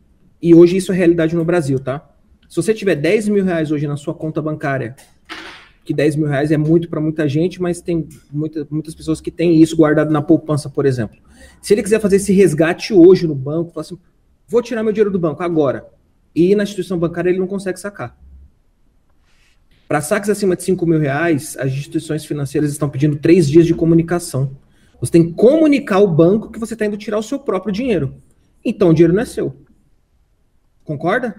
e hoje isso é realidade no Brasil, tá? Se você tiver 10 mil reais hoje na sua conta bancária, que 10 mil reais é muito para muita gente, mas tem muita, muitas pessoas que têm isso guardado na poupança, por exemplo. Se ele quiser fazer esse resgate hoje no banco, falar assim, vou tirar meu dinheiro do banco agora, e na instituição bancária ele não consegue sacar. Para saques acima de 5 mil reais, as instituições financeiras estão pedindo três dias de comunicação. Você tem que comunicar ao banco que você está indo tirar o seu próprio dinheiro. Então o dinheiro não é seu. Concorda?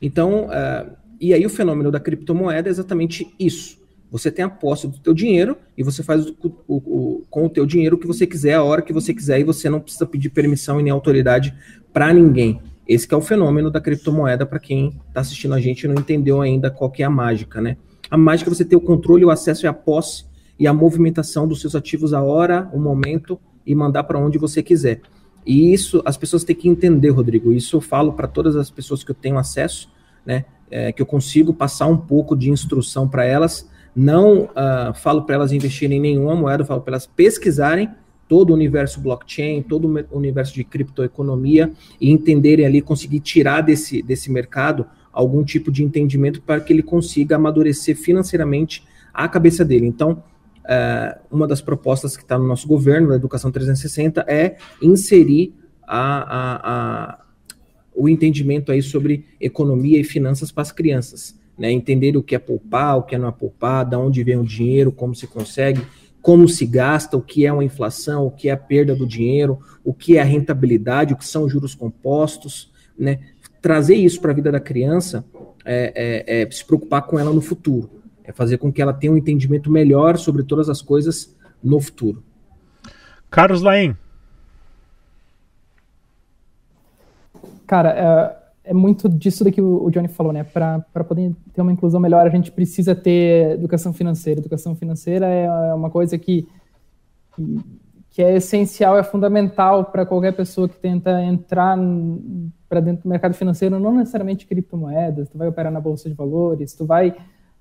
Então, uh, e aí o fenômeno da criptomoeda é exatamente isso. Você tem a posse do teu dinheiro e você faz o, o, o, com o teu dinheiro o que você quiser, a hora que você quiser, e você não precisa pedir permissão e nem autoridade para ninguém. Esse é o fenômeno da criptomoeda para quem está assistindo a gente e não entendeu ainda qual que é a mágica, né? A mágica é você ter o controle, o acesso e a posse e a movimentação dos seus ativos a hora, o momento e mandar para onde você quiser. E isso as pessoas têm que entender, Rodrigo. Isso eu falo para todas as pessoas que eu tenho acesso, né? É, que eu consigo passar um pouco de instrução para elas. Não uh, falo para elas investirem em nenhuma moeda, falo para elas pesquisarem todo o universo blockchain, todo o universo de criptoeconomia e entenderem ali, conseguir tirar desse, desse mercado algum tipo de entendimento para que ele consiga amadurecer financeiramente a cabeça dele. Então, uh, uma das propostas que está no nosso governo, da Educação 360, é inserir a, a, a, o entendimento aí sobre economia e finanças para as crianças. Né? Entender o que é poupar, o que é não é poupar, de onde vem o dinheiro, como se consegue, como se gasta, o que é uma inflação, o que é a perda do dinheiro, o que é a rentabilidade, o que são juros compostos, né? Trazer isso para a vida da criança é, é, é, se preocupar com ela no futuro, é fazer com que ela tenha um entendimento melhor sobre todas as coisas no futuro. Carlos Laim. Cara, é, é muito disso que o Johnny falou, né? Para poder ter uma inclusão melhor, a gente precisa ter educação financeira. Educação financeira é, é uma coisa que, que é essencial, é fundamental para qualquer pessoa que tenta entrar para dentro do mercado financeiro, não necessariamente criptomoedas, tu vai operar na bolsa de valores, tu vai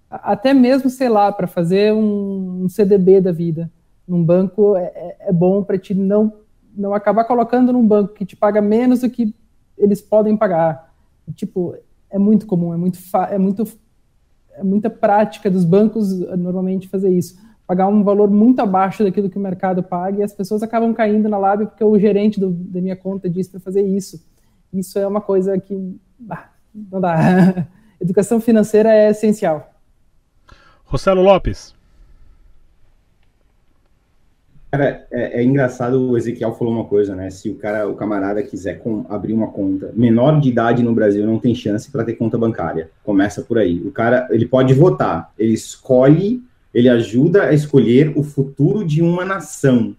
até mesmo, sei lá, para fazer um, um, CDB da vida num banco é, é, é bom para te não não acabar colocando num banco que te paga menos do que eles podem pagar tipo, é muito comum, é muito, é muito é muita prática dos bancos normalmente fazer isso. Pagar um valor muito abaixo daquilo que o mercado paga e as pessoas acabam caindo na lábia porque o gerente do, da minha conta disse para fazer isso. Isso é uma coisa que não dá. Educação financeira é essencial. Rossello Lopes. Cara, é, é, engraçado, o Ezequiel falou uma coisa, né? Se o cara, o camarada quiser com, abrir uma conta, menor de idade no Brasil não tem chance para ter conta bancária. Começa por aí. O cara, ele pode votar, ele escolhe, ele ajuda a escolher o futuro de uma nação,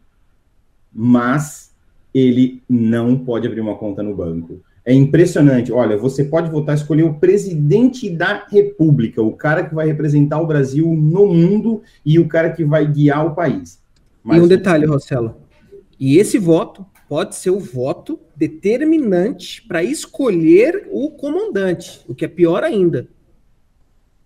mas ele não pode abrir uma conta no banco. É impressionante. Olha, você pode votar, escolher o presidente da República, o cara que vai representar o Brasil no mundo e o cara que vai guiar o país mas... E um detalhe, Rossello. E esse voto pode ser o voto determinante para escolher o comandante, o que é pior ainda.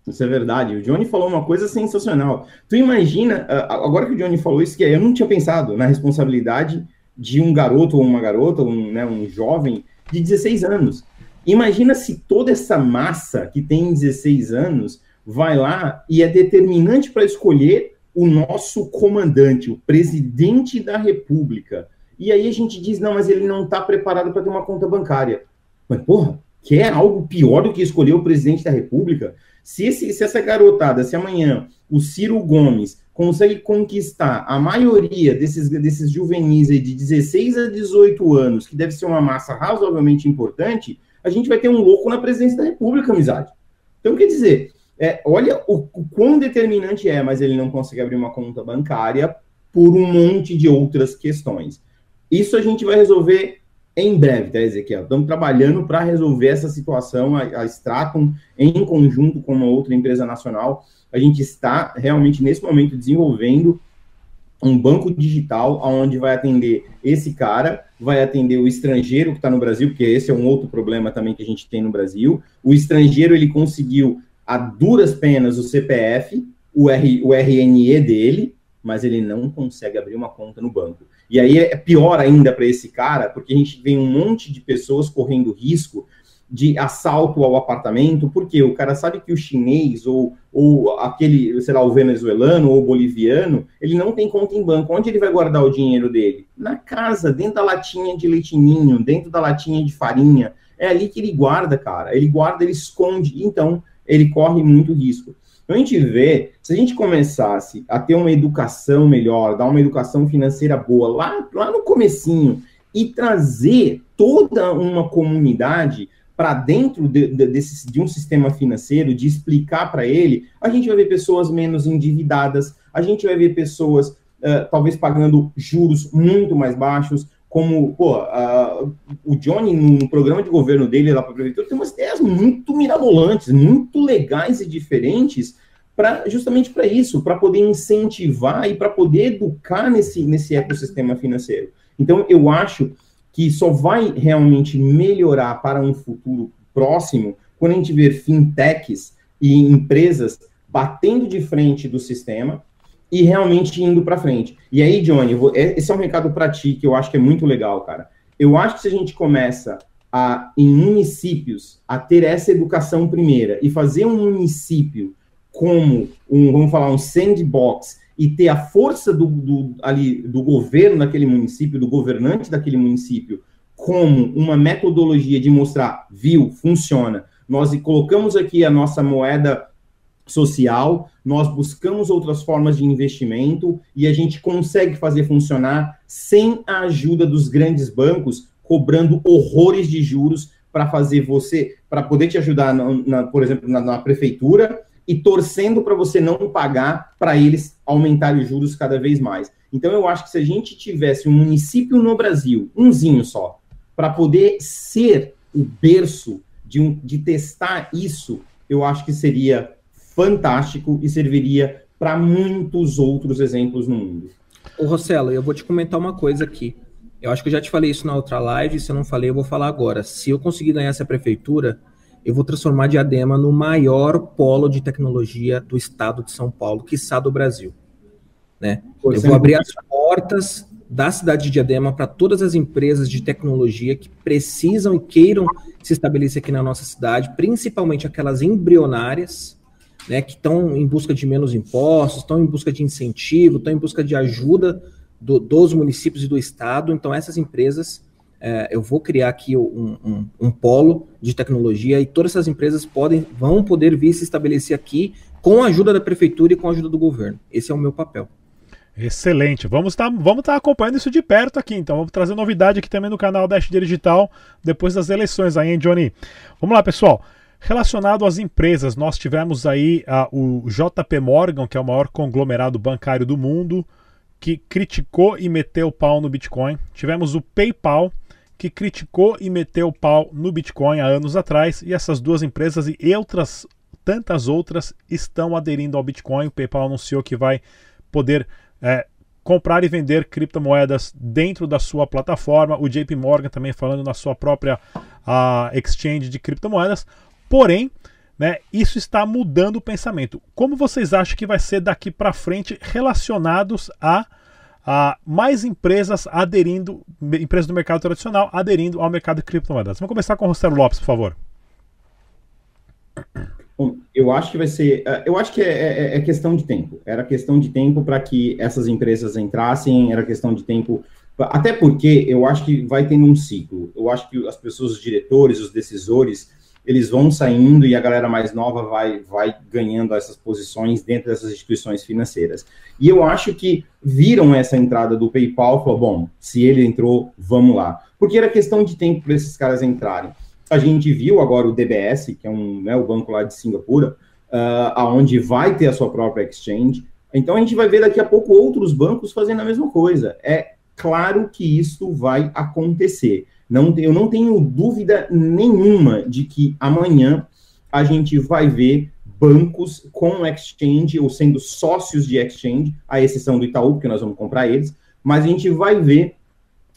Isso é verdade. O Johnny falou uma coisa sensacional. Tu imagina, agora que o Johnny falou isso, que eu não tinha pensado na responsabilidade de um garoto ou uma garota, um, né, um jovem de 16 anos. Imagina se toda essa massa que tem 16 anos vai lá e é determinante para escolher o nosso comandante, o presidente da República. E aí a gente diz, não, mas ele não está preparado para ter uma conta bancária. Mas, porra, que é algo pior do que escolher o presidente da República. Se, esse, se essa garotada, se amanhã o Ciro Gomes consegue conquistar a maioria desses, desses juvenis de 16 a 18 anos, que deve ser uma massa razoavelmente importante, a gente vai ter um louco na presidência da República, amizade. Então, quer dizer, é, olha o, o quão determinante é, mas ele não consegue abrir uma conta bancária por um monte de outras questões. Isso a gente vai resolver em breve, tá, Ezequiel? Estamos trabalhando para resolver essa situação. A, a Stratum, em conjunto com uma outra empresa nacional, a gente está realmente nesse momento desenvolvendo um banco digital onde vai atender esse cara, vai atender o estrangeiro que está no Brasil, porque esse é um outro problema também que a gente tem no Brasil. O estrangeiro ele conseguiu a duras penas o CPF, o, R, o RNE dele, mas ele não consegue abrir uma conta no banco. E aí é pior ainda para esse cara, porque a gente vê um monte de pessoas correndo risco de assalto ao apartamento, porque o cara sabe que o chinês ou, ou aquele, sei lá, o venezuelano ou o boliviano, ele não tem conta em banco. Onde ele vai guardar o dinheiro dele? Na casa, dentro da latinha de leitinho, dentro da latinha de farinha. É ali que ele guarda, cara. Ele guarda, ele esconde. Então, ele corre muito risco. Então a gente vê, se a gente começasse a ter uma educação melhor, dar uma educação financeira boa lá, lá no comecinho e trazer toda uma comunidade para dentro de, de, desse, de um sistema financeiro, de explicar para ele, a gente vai ver pessoas menos endividadas, a gente vai ver pessoas uh, talvez pagando juros muito mais baixos, como, pô, uh, o Johnny, no programa de governo dele lá para a prefeitura, tem umas ideias muito mirabolantes, muito legais e diferentes, para justamente para isso, para poder incentivar e para poder educar nesse, nesse ecossistema financeiro. Então, eu acho que só vai realmente melhorar para um futuro próximo quando a gente ver fintechs e empresas batendo de frente do sistema e realmente indo para frente. E aí, Johnny, vou, é, esse é um recado para ti que eu acho que é muito legal, cara. Eu acho que se a gente começa a, em municípios a ter essa educação primeira e fazer um município como um, vamos falar, um sandbox e ter a força do, do, ali, do governo daquele município, do governante daquele município, como uma metodologia de mostrar, viu, funciona. Nós colocamos aqui a nossa moeda social, nós buscamos outras formas de investimento e a gente consegue fazer funcionar sem a ajuda dos grandes bancos cobrando horrores de juros para fazer você, para poder te ajudar, na, na, por exemplo, na, na prefeitura e torcendo para você não pagar para eles aumentarem os juros cada vez mais. Então eu acho que se a gente tivesse um município no Brasil, umzinho só, para poder ser o berço de, um, de testar isso, eu acho que seria fantástico e serviria para muitos outros exemplos no mundo. Ô Rossello, eu vou te comentar uma coisa aqui. Eu acho que eu já te falei isso na outra live, se eu não falei, eu vou falar agora. Se eu conseguir ganhar essa prefeitura, eu vou transformar Diadema no maior polo de tecnologia do estado de São Paulo, quiçá do Brasil. Né? Eu vou abrir as portas da cidade de Diadema para todas as empresas de tecnologia que precisam e queiram se estabelecer aqui na nossa cidade, principalmente aquelas embrionárias, né, que estão em busca de menos impostos, estão em busca de incentivo, estão em busca de ajuda do, dos municípios e do estado. Então, essas empresas, é, eu vou criar aqui um, um, um, polo de tecnologia e todas essas empresas podem, vão poder vir se estabelecer aqui com a ajuda da prefeitura e com a ajuda do governo. Esse é o meu papel. Excelente. Vamos estar tá, vamos tá acompanhando isso de perto aqui, então. Vamos trazer novidade aqui também no canal Dash Digital depois das eleições aí, hein, Johnny? Vamos lá, pessoal. Relacionado às empresas, nós tivemos aí uh, o JP Morgan, que é o maior conglomerado bancário do mundo, que criticou e meteu o pau no Bitcoin. Tivemos o PayPal, que criticou e meteu o pau no Bitcoin há anos atrás. E essas duas empresas e outras tantas outras estão aderindo ao Bitcoin. O PayPal anunciou que vai poder é, comprar e vender criptomoedas dentro da sua plataforma. O JP Morgan também falando na sua própria uh, exchange de criptomoedas. Porém, né, isso está mudando o pensamento. Como vocês acham que vai ser daqui para frente relacionados a, a, mais empresas aderindo, empresas do mercado tradicional aderindo ao mercado de criptomoedas? Vamos começar com o Rossello Lopes, por favor. Bom, eu acho que vai ser. Eh, eu acho que é, é, é questão de tempo. Era questão de tempo para que essas empresas entrassem, era questão de tempo Até porque eu acho que vai tendo um ciclo. Eu acho que as pessoas, os diretores, os decisores, eles vão saindo e a galera mais nova vai, vai ganhando essas posições dentro dessas instituições financeiras. E eu acho que viram essa entrada do PayPal falaram, bom, se ele entrou, vamos lá. Porque era questão de tempo para esses caras entrarem. A gente viu agora o DBS, que é um, né, o banco lá de Singapura, uh, aonde vai ter a sua própria exchange. Então a gente vai ver daqui a pouco outros bancos fazendo a mesma coisa. É claro que isso vai acontecer. Não, eu não tenho dúvida nenhuma de que amanhã a gente vai ver bancos com exchange ou sendo sócios de exchange, à exceção do Itaú, porque nós vamos comprar eles, mas a gente vai ver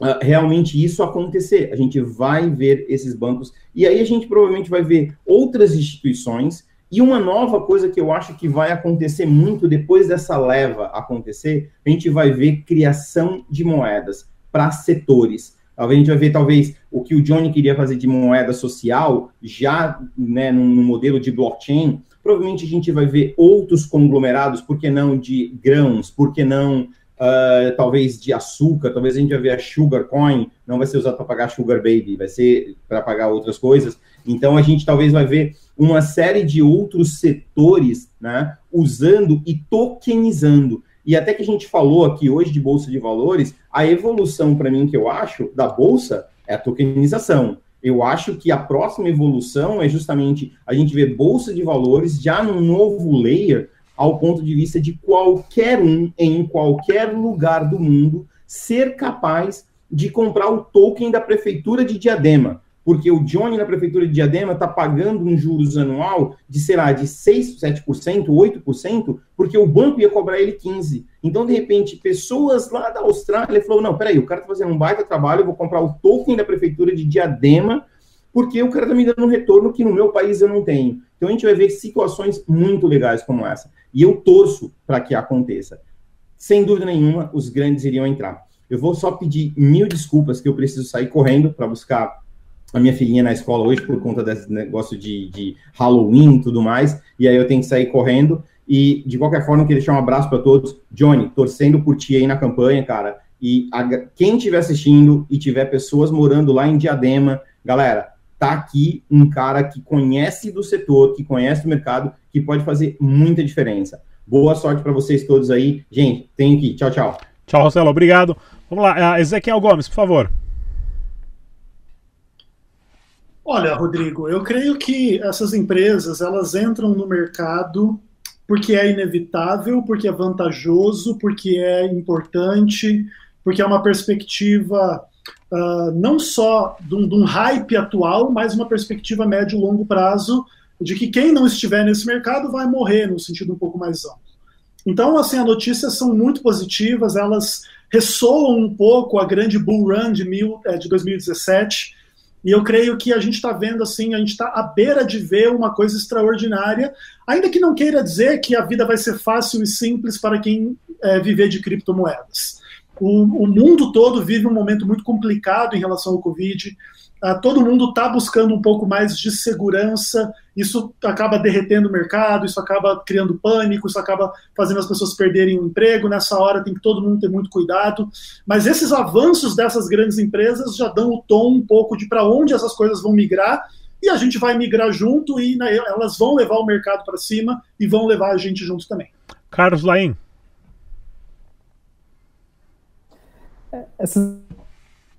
uh, realmente isso acontecer. A gente vai ver esses bancos e aí a gente provavelmente vai ver outras instituições e uma nova coisa que eu acho que vai acontecer muito depois dessa leva acontecer, a gente vai ver criação de moedas para setores. Talvez a gente vai ver, talvez, o que o Johnny queria fazer de moeda social, já né, num modelo de blockchain. Provavelmente a gente vai ver outros conglomerados, por que não de grãos, por que não uh, talvez de açúcar, talvez a gente vai ver a Sugar Coin, não vai ser usado para pagar Sugar Baby, vai ser para pagar outras coisas. Então a gente talvez vai ver uma série de outros setores né, usando e tokenizando. E até que a gente falou aqui hoje de Bolsa de Valores, a evolução, para mim, que eu acho, da Bolsa é a tokenização. Eu acho que a próxima evolução é justamente a gente ver Bolsa de Valores já num novo layer, ao ponto de vista de qualquer um, em qualquer lugar do mundo, ser capaz de comprar o token da prefeitura de Diadema. Porque o Johnny na prefeitura de Diadema está pagando um juros anual de, sei lá, de 6, 7%, 8%, porque o banco ia cobrar ele 15%. Então, de repente, pessoas lá da Austrália falou: não, peraí, o cara está fazendo um baita trabalho, eu vou comprar o token da prefeitura de Diadema, porque o cara está me dando um retorno que no meu país eu não tenho. Então, a gente vai ver situações muito legais como essa. E eu torço para que aconteça. Sem dúvida nenhuma, os grandes iriam entrar. Eu vou só pedir mil desculpas que eu preciso sair correndo para buscar a minha filhinha na escola hoje por conta desse negócio de, de Halloween e tudo mais, e aí eu tenho que sair correndo. E de qualquer forma, eu queria deixar um abraço para todos. Johnny, torcendo por ti aí na campanha, cara. E a, quem estiver assistindo e tiver pessoas morando lá em Diadema, galera, tá aqui um cara que conhece do setor, que conhece do mercado, que pode fazer muita diferença. Boa sorte para vocês todos aí. Gente, tenho que. Tchau, tchau. Tchau, Marcelo. Obrigado. Vamos lá. Ezequiel Gomes, por favor. Olha, Rodrigo, eu creio que essas empresas elas entram no mercado porque é inevitável, porque é vantajoso, porque é importante, porque é uma perspectiva uh, não só de um, de um, hype atual, mas uma perspectiva médio e longo prazo de que quem não estiver nesse mercado vai morrer, no sentido um pouco mais amplo. Então, assim, as notícias são muito positivas, elas ressoam um pouco a grande bull run de, mil, é, de 2017, e eu creio que a gente está vendo assim, a gente está à beira de ver uma coisa extraordinária, ainda que não queira dizer que a vida vai ser fácil e simples para quem é, viver de criptomoedas. O, o, mundo todo vive um momento muito complicado em relação ao Covid. Uh, todo mundo está buscando um pouco mais de segurança, isso acaba derretendo o mercado, isso acaba criando pânico, isso acaba fazendo as pessoas perderem o emprego. Nessa hora tem que todo mundo ter muito cuidado. Mas esses avanços dessas grandes empresas já dão o tom um pouco de para onde essas coisas vão migrar, e a gente vai migrar junto, e né, elas vão levar o mercado para cima e vão levar a gente junto também. Carlos Laim. Essas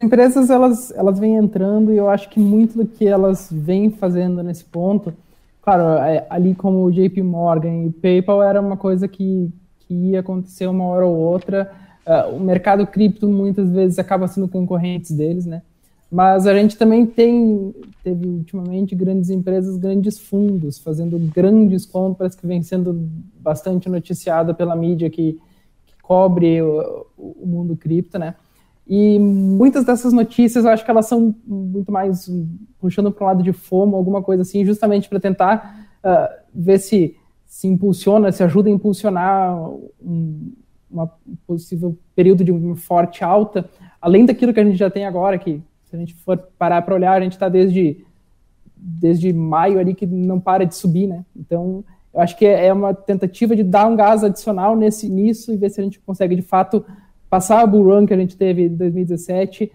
empresas elas, elas vêm entrando e eu acho que muito do que elas vêm fazendo nesse ponto, claro, é, ali como o JP Morgan e PayPal era uma coisa que, que ia acontecer uma hora ou outra. Uh, o mercado cripto muitas vezes acaba sendo concorrentes deles, né? Mas a gente também tem, teve ultimamente grandes empresas, grandes fundos, fazendo grandes compras que vem sendo bastante noticiada pela mídia que, que cobre o, o mundo cripto, né? E muitas dessas notícias eu acho que elas são muito mais puxando para o lado de fomo, alguma coisa assim, justamente para tentar uh, ver se se impulsiona, se ajuda a impulsionar um uma possível período de uma forte alta, além daquilo que a gente já tem agora, que se a gente for parar para olhar, a gente está desde, desde maio ali que não para de subir, né? Então, eu acho que é uma tentativa de dar um gás adicional nesse nisso e ver se a gente consegue de fato passar o bull run que a gente teve em 2017,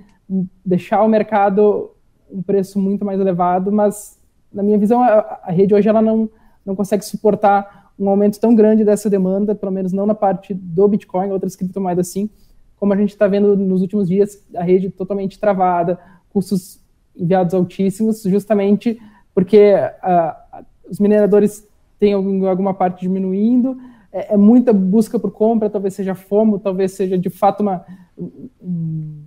deixar o mercado um preço muito mais elevado, mas na minha visão a, a rede hoje ela não, não consegue suportar um aumento tão grande dessa demanda, pelo menos não na parte do Bitcoin, outras criptomoedas sim, como a gente está vendo nos últimos dias, a rede totalmente travada, custos enviados altíssimos, justamente porque uh, os mineradores têm alguma parte diminuindo, é, é, muita busca por compra, talvez seja FOMO, talvez seja de fato uma, um,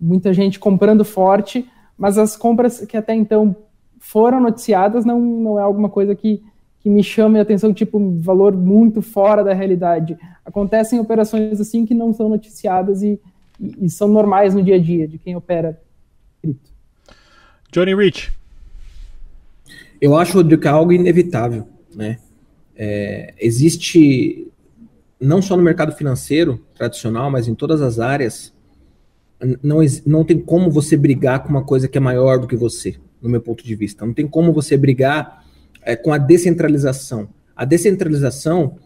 muita gente comprando forte, mas as compras que até então foram noticiadas não, não é alguma coisa que, que me chame a atenção, tipo, um valor muito fora da realidade. Acontecem operações assim que não são noticiadas e, e, e são normais no dia a dia de quem opera cripto. Johnny Rich. Eu acho, Rodrigo, que é algo inevitável, né? É, existe, não só no mercado financeiro tradicional, mas em todas as áreas, não, não tem como você brigar com uma coisa que é maior do que você, no meu ponto de vista. Não tem como você brigar é, com a descentralização. A descentralização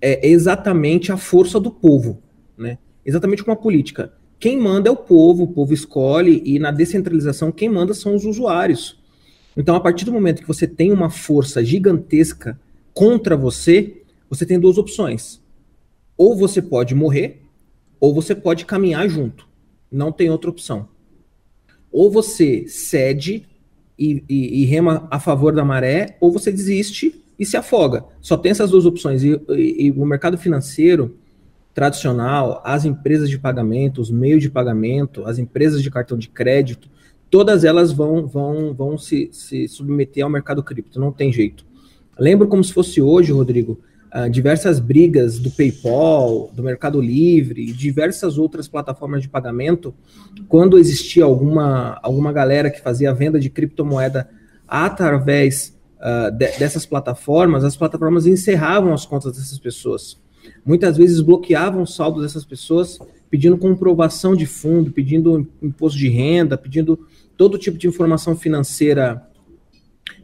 é exatamente a força do povo, né? Exatamente como a política. Quem manda é o povo, o povo escolhe, e na descentralização quem manda são os usuários. Então, a partir do momento que você tem uma força gigantesca contra você, você tem duas opções. Ou você pode morrer, ou você pode caminhar junto. Não tem outra opção. Ou você cede e, e, e rema a favor da maré, ou você desiste e se afoga. Só tem essas duas opções. E, e, o mercado financeiro tradicional, as empresas de pagamento, os meios de pagamento, as empresas de cartão de crédito, todas elas vão, vão, vão se, se submeter ao mercado cripto, não tem jeito. Lembro como se fosse hoje, Rodrigo, uh, diversas brigas do PayPal, do Mercado Livre diversas outras plataformas de pagamento, quando existia alguma, alguma galera que fazia venda de criptomoeda através uh, de, dessas plataformas, as plataformas encerravam as contas dessas pessoas. Muitas vezes bloqueavam o saldo dessas pessoas, pedindo comprovação de fundo, pedindo imposto de renda, pedindo todo tipo de informação financeira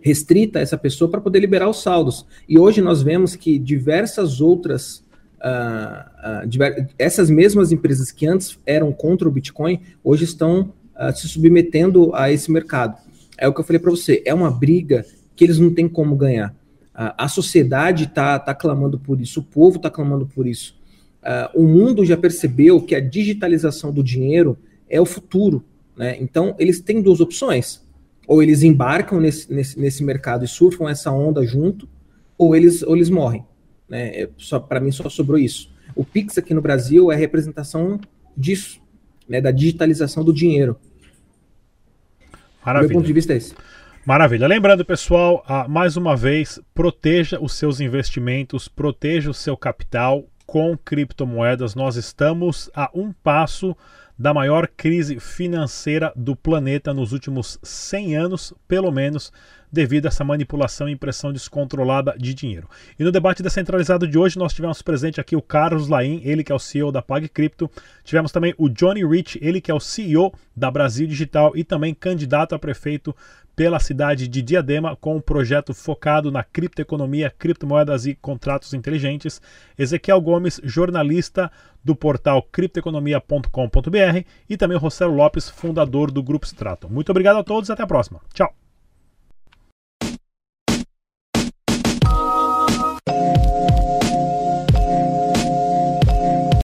restrita a essa pessoa para poder liberar os saldos. E hoje nós vemos que diversas outras, uh, uh, diver essas mesmas empresas que antes eram contra o Bitcoin, hoje estão uh, se submetendo a esse mercado. É o que eu falei para você, é uma briga que eles não têm como ganhar. a sociedade está tá clamando por isso, o povo está clamando por isso. o mundo já percebeu que a digitalização do dinheiro é o futuro. Né? Então, eles têm duas opções ou eles embarcam nesse, nesse, nesse mercado e surfam essa onda junto, ou eles, ou eles morrem. Né? É, Para mim só sobrou isso. O Pix aqui no Brasil é representação disso, né? da digitalização do dinheiro. Maravilha. meu ponto de vista é esse. Maravilha. Lembrando, pessoal, mais uma vez, proteja os seus investimentos, proteja o seu capital com criptomoedas. Nós estamos a um passo da maior crise financeira do planeta nos últimos 100 anos, pelo menos, devido a essa manipulação e impressão descontrolada de dinheiro. E no debate descentralizado de hoje, nós tivemos presente aqui o Carlos Laim, ele que é o CEO da PagCrypto. Tivemos também o Johnny Rich, ele que é o CEO da Brasil Digital e também candidato a prefeito pela cidade de Diadema com um projeto focado na criptoeconomia, criptomoedas e contratos inteligentes. Ezequiel Gomes, jornalista do portal criptoeconomia.com.br e também Rossello Lopes, fundador do Grupo Strato. Muito obrigado a todos até a próxima. Tchau!